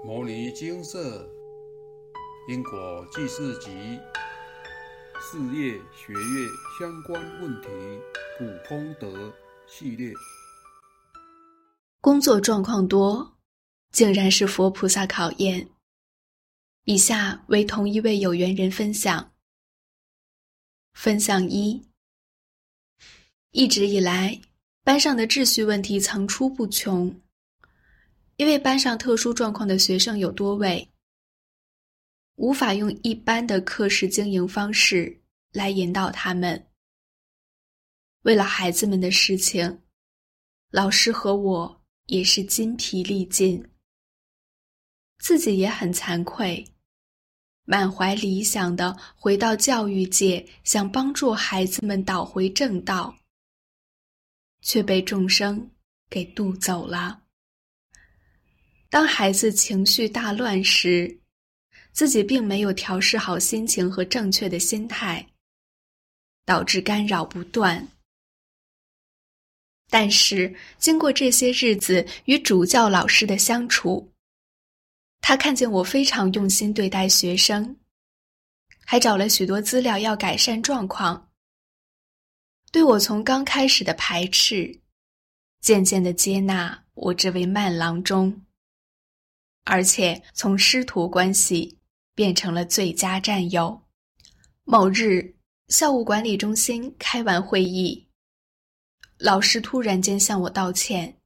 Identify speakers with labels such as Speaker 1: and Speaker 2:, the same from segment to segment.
Speaker 1: 《摩尼金色因果记事集》事业学业相关问题普通德系列。
Speaker 2: 工作状况多，竟然是佛菩萨考验。以下为同一位有缘人分享。分享一：一直以来，班上的秩序问题层出不穷。因为班上特殊状况的学生有多位，无法用一般的课时经营方式来引导他们。为了孩子们的事情，老师和我也是筋疲力尽，自己也很惭愧，满怀理想的回到教育界，想帮助孩子们导回正道，却被众生给渡走了。当孩子情绪大乱时，自己并没有调试好心情和正确的心态，导致干扰不断。但是经过这些日子与主教老师的相处，他看见我非常用心对待学生，还找了许多资料要改善状况，对我从刚开始的排斥，渐渐的接纳我这位慢郎中。而且从师徒关系变成了最佳战友。某日，校务管理中心开完会议，老师突然间向我道歉，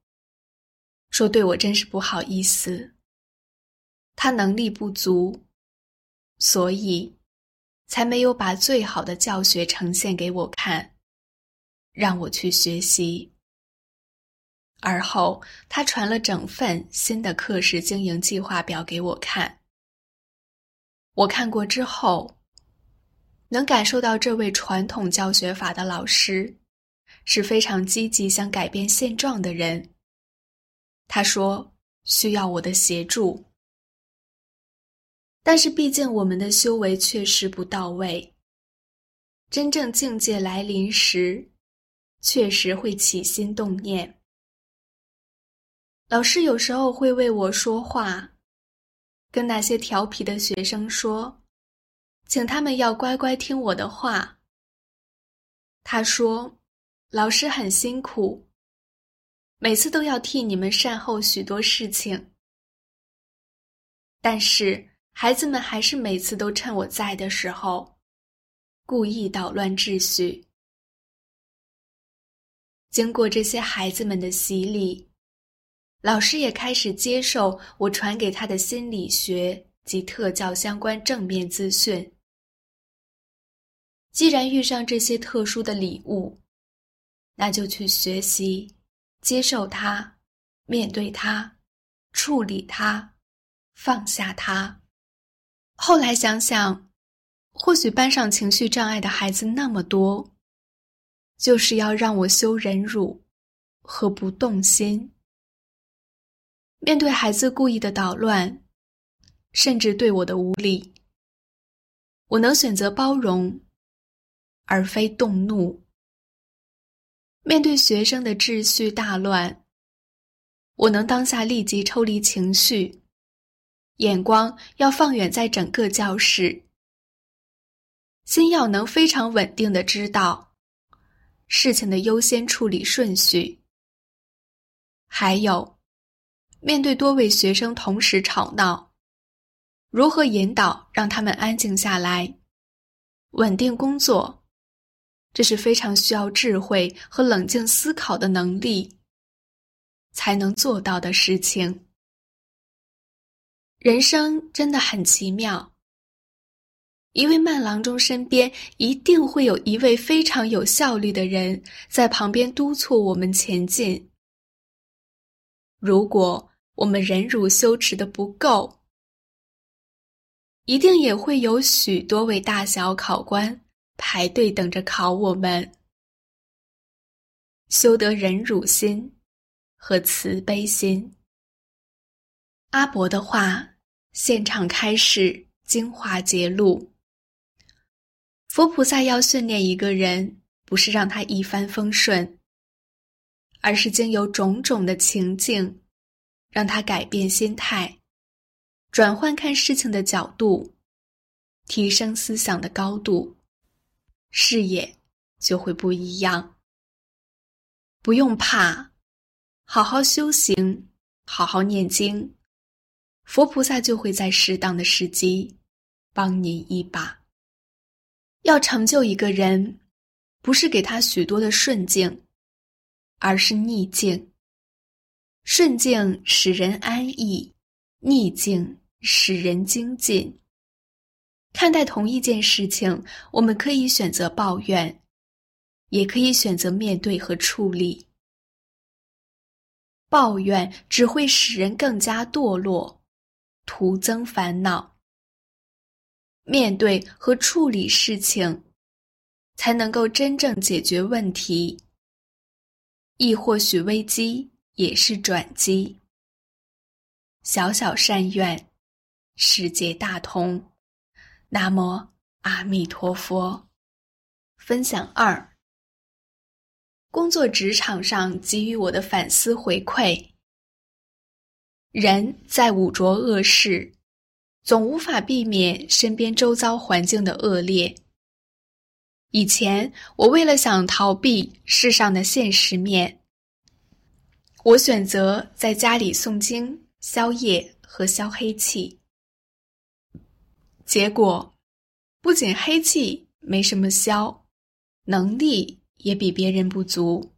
Speaker 2: 说对我真是不好意思。他能力不足，所以才没有把最好的教学呈现给我看，让我去学习。而后，他传了整份新的课时经营计划表给我看。我看过之后，能感受到这位传统教学法的老师是非常积极想改变现状的人。他说需要我的协助，但是毕竟我们的修为确实不到位，真正境界来临时，确实会起心动念。老师有时候会为我说话，跟那些调皮的学生说，请他们要乖乖听我的话。他说：“老师很辛苦，每次都要替你们善后许多事情。”但是孩子们还是每次都趁我在的时候，故意捣乱秩序。经过这些孩子们的洗礼。老师也开始接受我传给他的心理学及特教相关正面资讯。既然遇上这些特殊的礼物，那就去学习，接受它，面对它，处理它，放下它。后来想想，或许班上情绪障碍的孩子那么多，就是要让我修忍辱和不动心。面对孩子故意的捣乱，甚至对我的无理，我能选择包容，而非动怒。面对学生的秩序大乱，我能当下立即抽离情绪，眼光要放远在整个教室，心要能非常稳定的知道事情的优先处理顺序，还有。面对多位学生同时吵闹，如何引导让他们安静下来，稳定工作？这是非常需要智慧和冷静思考的能力才能做到的事情。人生真的很奇妙。一位慢郎中身边一定会有一位非常有效率的人在旁边督促我们前进。如果我们忍辱修持的不够，一定也会有许多位大小考官排队等着考我们。修得忍辱心和慈悲心。阿伯的话，现场开始精华揭露。佛菩萨要训练一个人，不是让他一帆风顺，而是经由种种的情境。让他改变心态，转换看事情的角度，提升思想的高度，视野就会不一样。不用怕，好好修行，好好念经，佛菩萨就会在适当的时机帮您一把。要成就一个人，不是给他许多的顺境，而是逆境。顺境使人安逸，逆境使人精进。看待同一件事情，我们可以选择抱怨，也可以选择面对和处理。抱怨只会使人更加堕落，徒增烦恼。面对和处理事情，才能够真正解决问题。亦或许危机。也是转机。小小善愿，世界大同。南无阿弥陀佛。分享二：工作职场上给予我的反思回馈。人在五浊恶世，总无法避免身边周遭环境的恶劣。以前，我为了想逃避世上的现实面。我选择在家里诵经、消业和消黑气，结果不仅黑气没什么消，能力也比别人不足。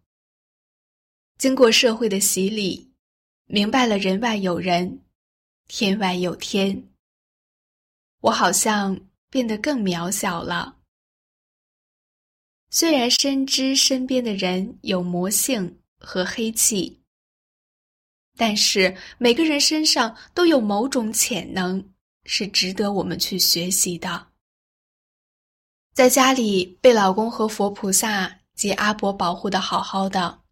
Speaker 2: 经过社会的洗礼，明白了人外有人，天外有天，我好像变得更渺小了。虽然深知身边的人有魔性和黑气。但是每个人身上都有某种潜能，是值得我们去学习的。在家里被老公和佛菩萨及阿伯保护的好好的，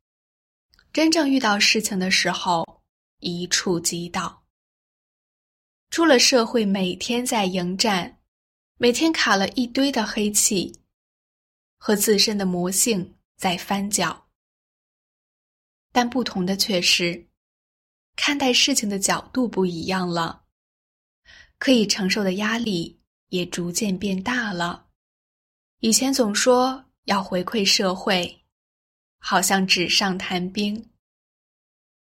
Speaker 2: 真正遇到事情的时候一触即倒。出了社会，每天在迎战，每天卡了一堆的黑气，和自身的魔性在翻搅。但不同的却是。看待事情的角度不一样了，可以承受的压力也逐渐变大了。以前总说要回馈社会，好像纸上谈兵。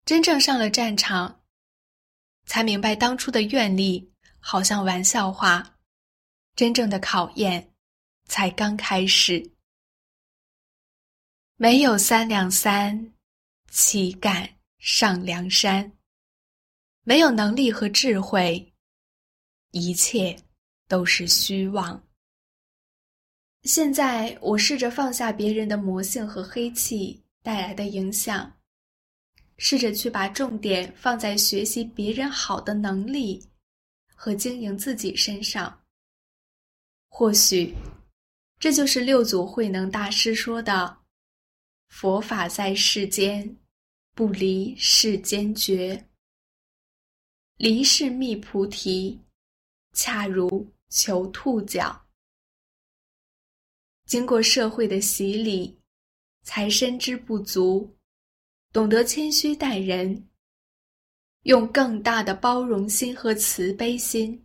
Speaker 2: 真正上了战场，才明白当初的愿力好像玩笑话，真正的考验才刚开始。没有三两三，岂敢？上梁山，没有能力和智慧，一切都是虚妄。现在我试着放下别人的魔性和黑气带来的影响，试着去把重点放在学习别人好的能力和经营自己身上。或许，这就是六祖慧能大师说的：“佛法在世间。”不离世间觉，离世觅菩提，恰如求兔角。经过社会的洗礼，才深知不足，懂得谦虚待人，用更大的包容心和慈悲心，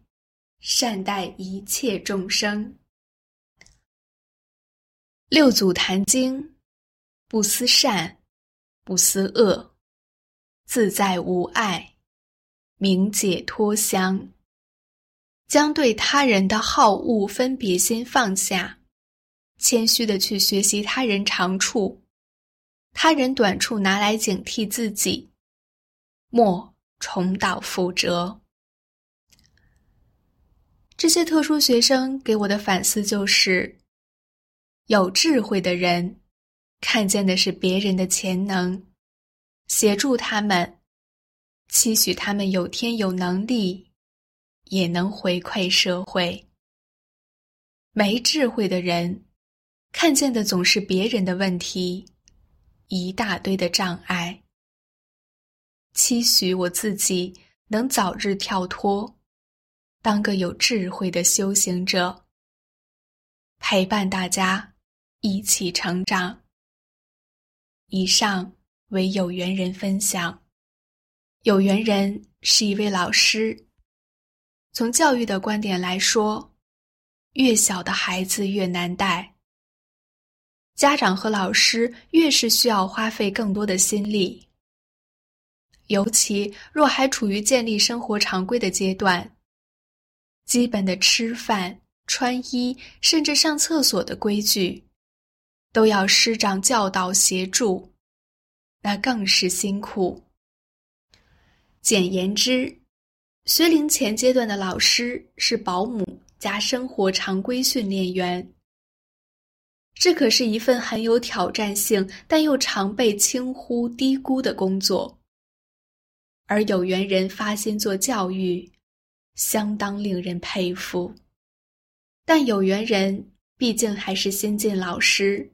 Speaker 2: 善待一切众生。六祖坛经，不思善。不思恶，自在无碍，明解脱相。将对他人的好恶分别心放下，谦虚的去学习他人长处，他人短处拿来警惕自己，莫重蹈覆辙。这些特殊学生给我的反思就是：有智慧的人。看见的是别人的潜能，协助他们，期许他们有天有能力，也能回馈社会。没智慧的人，看见的总是别人的问题，一大堆的障碍。期许我自己能早日跳脱，当个有智慧的修行者，陪伴大家一起成长。以上为有缘人分享。有缘人是一位老师，从教育的观点来说，越小的孩子越难带。家长和老师越是需要花费更多的心力，尤其若还处于建立生活常规的阶段，基本的吃饭、穿衣，甚至上厕所的规矩，都要师长教导协助，那更是辛苦。简言之，学龄前阶段的老师是保姆加生活常规训练员。这可是一份很有挑战性，但又常被轻忽低估的工作。而有缘人发心做教育，相当令人佩服。但有缘人毕竟还是新晋老师，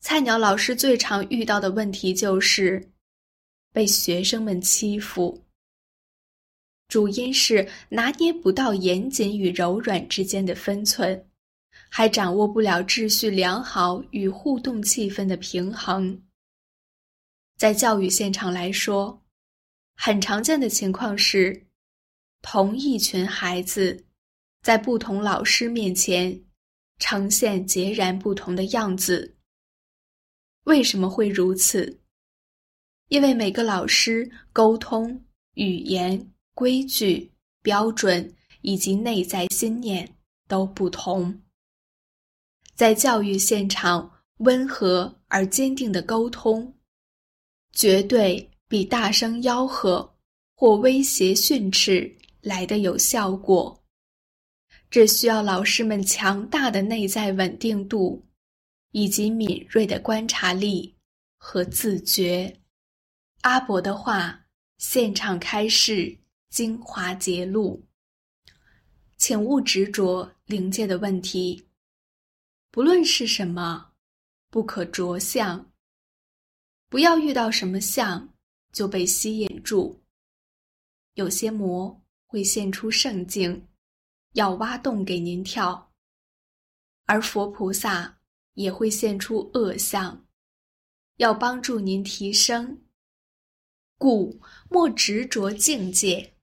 Speaker 2: 菜鸟老师最常遇到的问题就是被学生们欺负，主因是拿捏不到严谨与柔软之间的分寸。还掌握不了秩序良好与互动气氛的平衡。在教育现场来说，很常见的情况是，同一群孩子在不同老师面前呈现截然不同的样子。为什么会如此？因为每个老师沟通语言、规矩、标准以及内在信念都不同。在教育现场，温和而坚定的沟通，绝对比大声吆喝或威胁训斥来的有效果。这需要老师们强大的内在稳定度，以及敏锐的观察力和自觉。阿伯的话，现场开示精华揭露，请勿执着灵界的问题。不论是什么，不可着相。不要遇到什么相就被吸引住。有些魔会现出圣境，要挖洞给您跳；而佛菩萨也会现出恶相，要帮助您提升。故莫执着境界，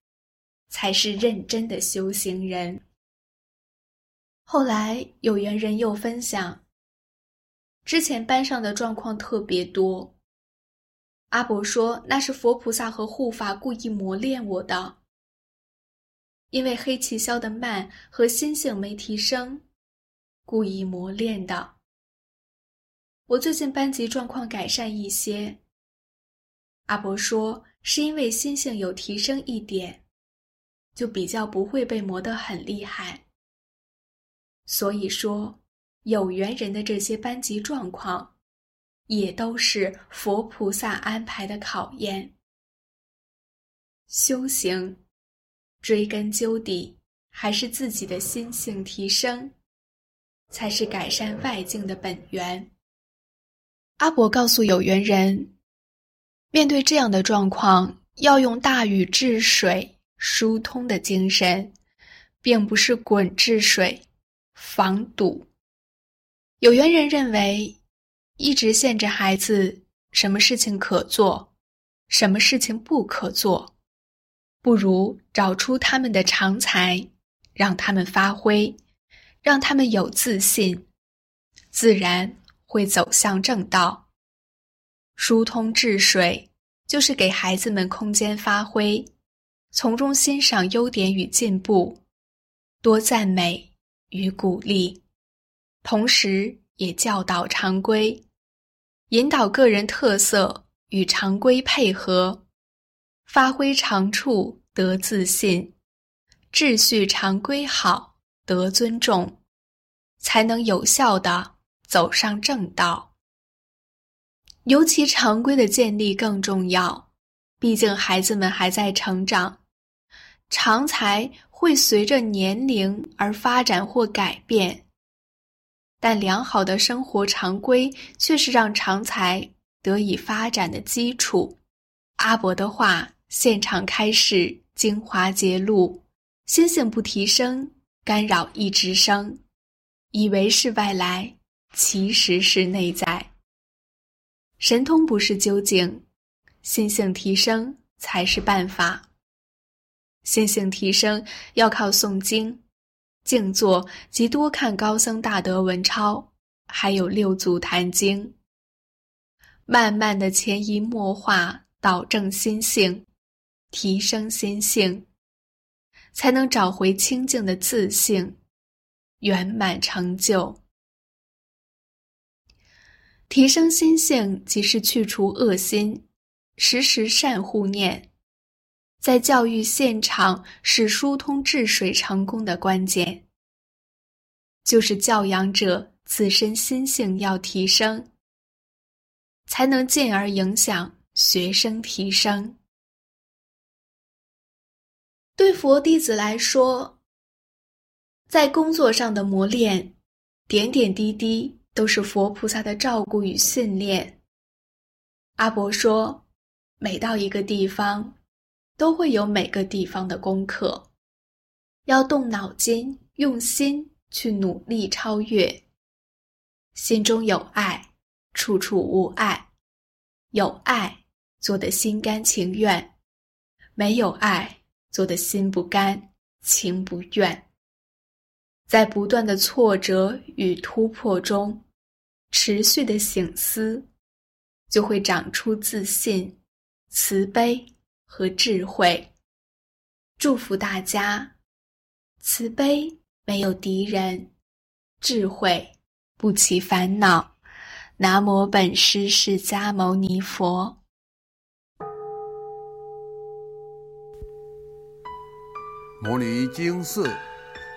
Speaker 2: 才是认真的修行人。后来有缘人又分享，之前班上的状况特别多。阿伯说那是佛菩萨和护法故意磨练我的，因为黑气消得慢和心性没提升，故意磨练的。我最近班级状况改善一些。阿伯说是因为心性有提升一点，就比较不会被磨得很厉害。所以说，有缘人的这些班级状况，也都是佛菩萨安排的考验。修行，追根究底，还是自己的心性提升，才是改善外境的本源。阿伯告诉有缘人，面对这样的状况，要用大禹治水、疏通的精神，并不是滚治水。防堵。有缘人认为，一直限制孩子什么事情可做，什么事情不可做，不如找出他们的长才，让他们发挥，让他们有自信，自然会走向正道。疏通治水，就是给孩子们空间发挥，从中欣赏优点与进步，多赞美。与鼓励，同时也教导常规，引导个人特色与常规配合，发挥长处得自信，秩序常规好得尊重，才能有效的走上正道。尤其常规的建立更重要，毕竟孩子们还在成长，常才。会随着年龄而发展或改变，但良好的生活常规却是让常才得以发展的基础。阿伯的话现场开示，精华揭露：星星不提升，干扰一直生，以为是外来，其实是内在。神通不是究竟，心性提升才是办法。心性提升要靠诵经、静坐及多看高僧大德文抄，还有六祖坛经，慢慢的潜移默化，导正心性，提升心性，才能找回清净的自性，圆满成就。提升心性，即是去除恶心，时时善护念。在教育现场是疏通治水成功的关键，就是教养者自身心性要提升，才能进而影响学生提升。对佛弟子来说，在工作上的磨练，点点滴滴都是佛菩萨的照顾与训练。阿伯说，每到一个地方。都会有每个地方的功课，要动脑筋、用心去努力超越。心中有爱，处处无碍；有爱，做得心甘情愿；没有爱，做得心不甘情不愿。在不断的挫折与突破中，持续的醒思，就会长出自信、慈悲。和智慧，祝福大家。慈悲没有敌人，智慧不起烦恼。南无本师释迦牟尼佛。
Speaker 1: 摩尼经寺